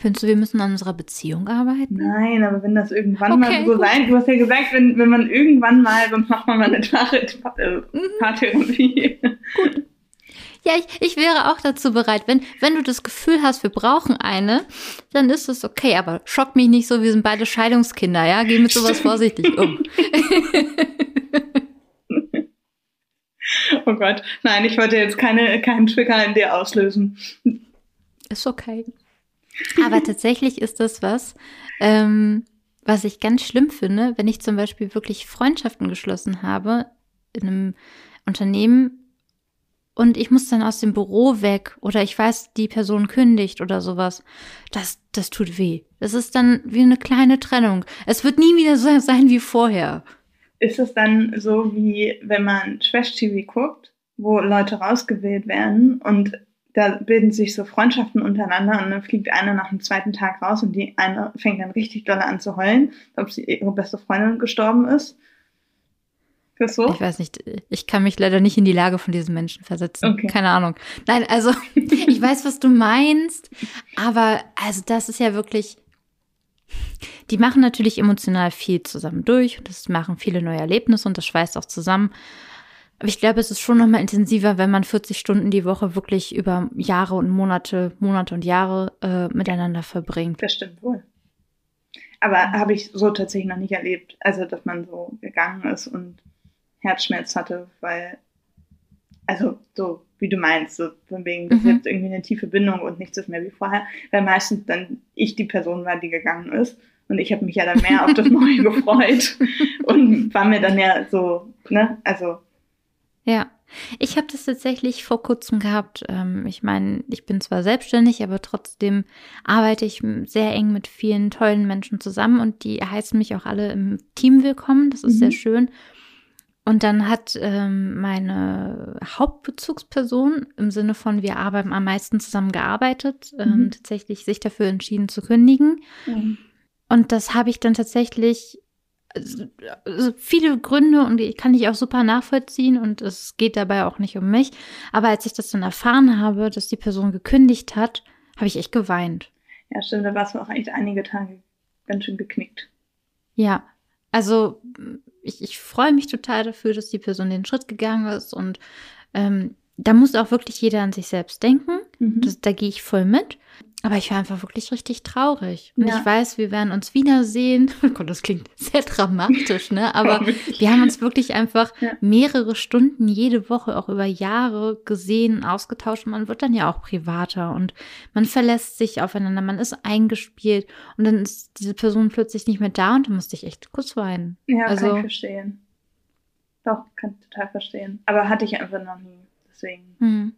Findest du, wir müssen an unserer Beziehung arbeiten? Nein, aber wenn das irgendwann Okay, mal so gut. sein, du hast ja gesagt, wenn, wenn man irgendwann mal, sonst macht man mal eine Paar- äh, Mhm. Paartherapie. Ja, ich, ich wäre auch dazu bereit. Wenn, wenn du das Gefühl hast, wir brauchen eine, dann ist es okay. Aber schock mich nicht so, wir sind beide Scheidungskinder, ja? Geh mit sowas vorsichtig um. Oh Gott, nein, ich wollte jetzt keine, keinen Trigger in dir auslösen. Ist okay. Aber tatsächlich ist das was, ähm, was ich ganz schlimm finde, wenn ich zum Beispiel wirklich Freundschaften geschlossen habe in einem Unternehmen und ich muss dann aus dem Büro weg oder ich weiß, die Person kündigt oder sowas. Das, das tut weh. Das ist dann wie eine kleine Trennung. Es wird nie wieder so sein wie vorher. Ist es dann so, wie wenn man Trash-TV guckt, wo Leute rausgewählt werden und da bilden sich so Freundschaften untereinander und dann fliegt eine nach dem zweiten Tag raus und die eine fängt dann richtig doll an zu heulen, ob sie ihre beste Freundin gestorben ist. Ist das so? Ich weiß nicht, ich kann mich leider nicht in die Lage von diesen Menschen versetzen. Okay. Keine Ahnung. Nein, also ich weiß, was du meinst, aber also das ist ja wirklich. Die machen natürlich emotional viel zusammen durch und das machen viele neue Erlebnisse und das schweißt auch zusammen. Aber ich glaube, es ist schon noch mal intensiver, wenn man 40 Stunden die Woche wirklich über Jahre und Monate, Monate und Jahre äh, miteinander verbringt. Das stimmt wohl. Aber habe ich so tatsächlich noch nicht erlebt. Also, dass man so gegangen ist und Herzschmerz hatte, weil, also so wie du meinst, so von wegen, das ist Mhm. jetzt irgendwie eine tiefe Bindung und nichts ist mehr wie vorher, weil meistens dann ich die Person war, die gegangen ist. Und ich habe mich ja dann mehr auf das Neue gefreut und war mir dann ja so, ne, also, Ja, ich habe das tatsächlich vor kurzem gehabt. Ähm, ich meine, ich bin zwar selbstständig, aber trotzdem arbeite ich sehr eng mit vielen tollen Menschen zusammen und die heißen mich auch alle im Team willkommen. Das ist Mhm. sehr schön. Und dann hat ähm, meine Hauptbezugsperson im Sinne von wir arbeiten am meisten zusammen gearbeitet, ähm, Mhm. tatsächlich sich dafür entschieden zu kündigen. Und das habe ich dann tatsächlich also, also viele Gründe und die kann ich auch super nachvollziehen und es geht dabei auch nicht um mich. Aber als ich das dann erfahren habe, dass die Person gekündigt hat, habe ich echt geweint. ja, stimmt, da warst du auch echt einige Tage ganz schön geknickt. Ja, also ich, ich freue mich total dafür, dass die Person den Schritt gegangen ist und ähm, da muss auch wirklich jeder an sich selbst denken. Mhm. Das, da gehe ich voll mit. Aber ich war einfach wirklich richtig traurig. Und Ja. ich weiß, wir werden uns wiedersehen. Oh Gott, das klingt sehr dramatisch, ne? Aber wir haben uns wirklich einfach Ja. mehrere Stunden jede Woche, auch über Jahre gesehen, ausgetauscht. Und man wird dann ja auch privater und man verlässt sich aufeinander, man ist eingespielt und dann ist diese Person plötzlich nicht mehr da und da musste ich echt kurz weinen. Ja, Also- kann ich verstehen. Doch, kann ich total verstehen. Aber hatte ich einfach noch nie. Deswegen. Hm.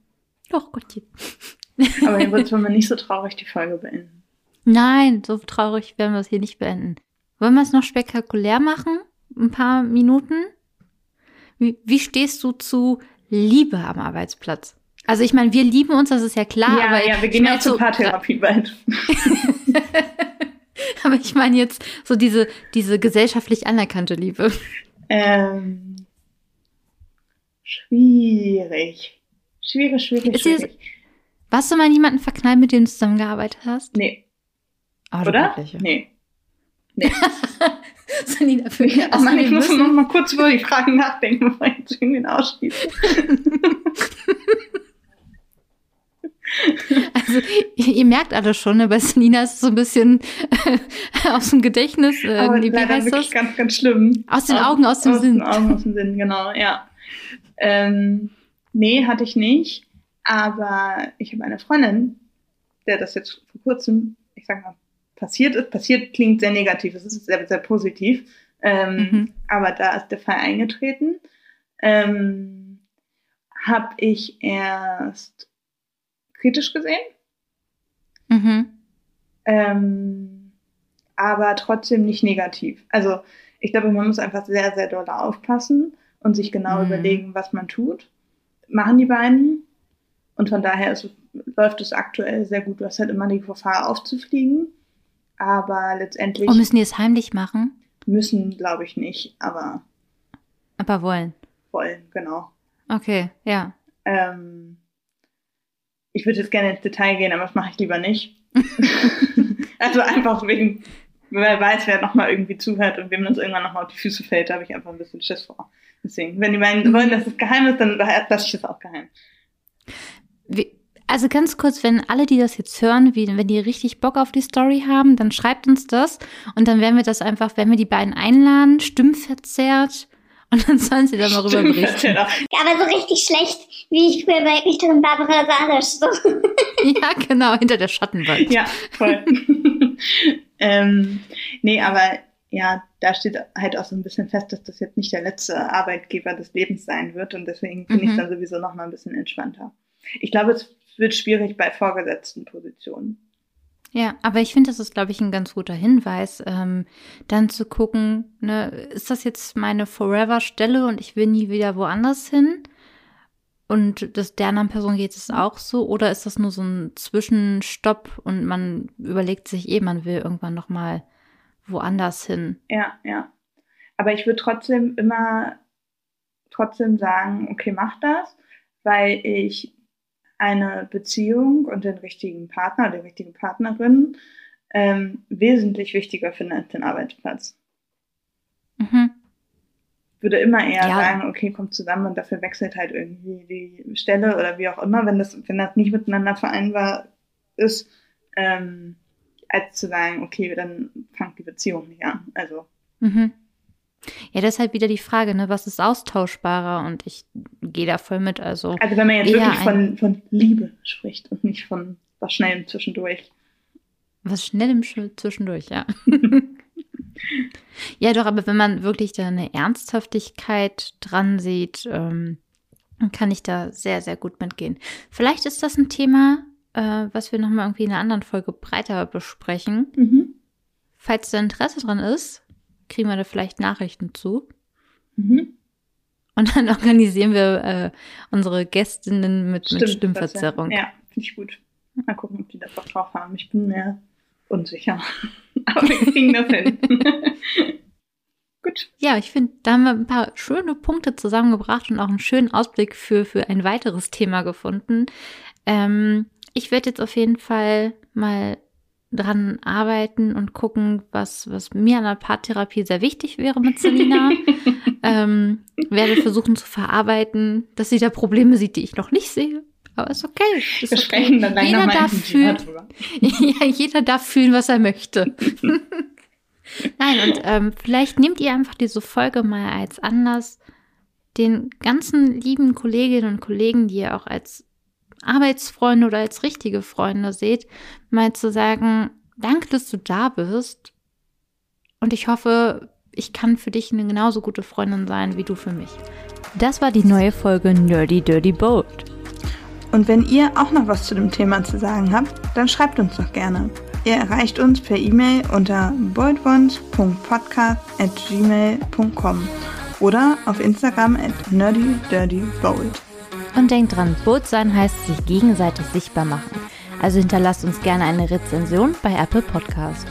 Doch, Gottchen. Aber jetzt wollen wir nicht so traurig die Folge beenden. Nein, so traurig werden wir es hier nicht beenden. Wollen wir es noch spektakulär machen? Ein paar Minuten? Wie, wie stehst du zu Liebe am Arbeitsplatz? Also ich meine, wir lieben uns, das ist ja klar. ja, aber ja, wir gehen ja zur Paartherapie bald. Aber ich meine jetzt so diese, diese gesellschaftlich anerkannte Liebe. Ähm, schwierig. Schwierig, schwierig, Ist schwierig. Warst du mal jemanden verknallt, mit dem du zusammengearbeitet hast? Nee, Oh, oder? Glückliche. Nee. Sonny, dafür. Ja, Also Mann, wir ich muss müssen- noch mal kurz über die Fragen nachdenken, bevor ich jetzt irgendwen ausschließe. Also, ihr, ihr merkt alle schon, ne, bei Selina ist es so ein bisschen aus dem Gedächtnis. Äh, Aber wie leider heißt wirklich das? ganz, ganz schlimm. Aus den Augen, aus dem aus Sinn. Den Augen, aus dem Sinn, genau, ja. Ähm, nee, hatte ich nicht. Aber ich habe eine Freundin, der das jetzt vor kurzem, ich sag mal, passiert ist. Passiert klingt sehr negativ, es ist sehr, sehr positiv. Ähm, Mhm. Aber da ist der Fall eingetreten. Ähm, habe ich erst kritisch gesehen. Mhm. Ähm, aber trotzdem nicht negativ. Also ich glaube, man muss einfach sehr, sehr doll aufpassen und sich genau Mhm. überlegen, was man tut. Machen die beiden. Und von daher ist, läuft es aktuell sehr gut. Du hast halt immer die Gefahr aufzufliegen. Aber letztendlich Und müssen die es heimlich machen? müssen, glaube ich, nicht, aber Aber wollen. wollen, genau. Okay, ja. Ähm, ich würde jetzt gerne ins Detail gehen, aber das mache ich lieber nicht. also einfach wegen, wer weiß, wer nochmal irgendwie zuhört und wem das irgendwann nochmal auf die Füße fällt, da habe ich einfach ein bisschen Schiss vor. Deswegen, wenn die beiden wollen, dass es geheim ist, dann lasse ich es auch geheim. Also ganz kurz, wenn alle, die das jetzt hören, wie, wenn die richtig Bock auf die Story haben, dann schreibt uns das und dann werden wir das einfach, wenn wir die beiden einladen, stimmverzerrt und dann sollen sie da mal rüber berichten. Ja, aber so richtig schlecht, wie ich früher bei Richterin Barbara Salisch. So. Ja, genau, hinter der Schattenwand. Ja, voll. ähm, nee, aber ja, da steht halt auch so ein bisschen fest, dass das jetzt nicht der letzte Arbeitgeber des Lebens sein wird und deswegen finde ich Mhm. es dann sowieso noch mal ein bisschen entspannter. Ich glaube, es wird schwierig bei vorgesetzten Positionen. Ja, aber ich finde, das ist, glaube ich, ein ganz guter Hinweis, ähm, dann zu gucken, ne, ist das jetzt meine Forever-Stelle und ich will nie wieder woanders hin? Und das, der anderen Person geht es auch so? Oder ist das nur so ein Zwischenstopp und man überlegt sich eh, man will irgendwann noch mal woanders hin? Ja, ja. Aber ich würde trotzdem immer trotzdem sagen, okay, mach das, weil ich eine Beziehung und den richtigen Partner, die richtige Partnerin ähm, wesentlich wichtiger finde als den Arbeitsplatz. Mhm. Würde immer eher Ja. sagen, okay, kommt zusammen und dafür wechselt halt irgendwie die Stelle oder wie auch immer, wenn das, wenn das nicht miteinander vereinbar ist, ähm, als zu sagen, okay, dann fangt die Beziehung nicht an. Also Mhm. Ja, deshalb wieder die Frage, ne, was ist austauschbarer? Und ich gehe da voll mit. Also, Also wenn man jetzt wirklich von, von Liebe spricht und nicht von was Schnellem zwischendurch. was schnell im Sch- zwischendurch, ja. ja, doch, aber wenn man wirklich da eine Ernsthaftigkeit dran sieht, ähm, kann ich da sehr, sehr gut mitgehen. Vielleicht ist das ein Thema, äh, was wir nochmal irgendwie in einer anderen Folge breiter besprechen. Mhm. Falls da Interesse dran ist, kriegen wir da vielleicht Nachrichten zu. Mhm. Und dann organisieren wir äh, unsere Gästinnen mit, mit Stimmverzerrung. Ja, finde ich gut. Mal gucken, ob die das auch drauf haben. Ich bin mir unsicher. Aber wir kriegen das hin. gut. Ja, ich finde, da haben wir ein paar schöne Punkte zusammengebracht und auch einen schönen Ausblick für, für ein weiteres Thema gefunden. Ähm, ich werde jetzt auf jeden Fall mal dran arbeiten und gucken, was, was mir an der Paartherapie sehr wichtig wäre mit Selina. ähm, werde versuchen zu verarbeiten, dass sie da Probleme sieht, die ich noch nicht sehe. Aber ist okay. Ist Wir okay. sprechen dann Jeder darf fühlen. ja, jeder darf fühlen, was er möchte. Nein, und ähm, vielleicht nehmt ihr einfach diese Folge mal als Anlass, den ganzen lieben Kolleginnen und Kollegen, die ihr auch als Arbeitsfreunde oder als richtige Freunde seht, mal zu sagen, danke, dass du da bist. Und ich hoffe, ich kann für dich eine genauso gute Freundin sein wie du für mich. Das war die neue Folge Nerdy Dirty Boat. Und wenn ihr auch noch was zu dem Thema zu sagen habt, dann schreibt uns doch gerne. Ihr erreicht uns per E-Mail unter boldbonds.podcast.gmail.com oder auf Instagram at nerdydirtybold. Und denkt dran, Boot sein heißt sich gegenseitig sichtbar machen. Also hinterlasst uns gerne eine Rezension bei Apple Podcast.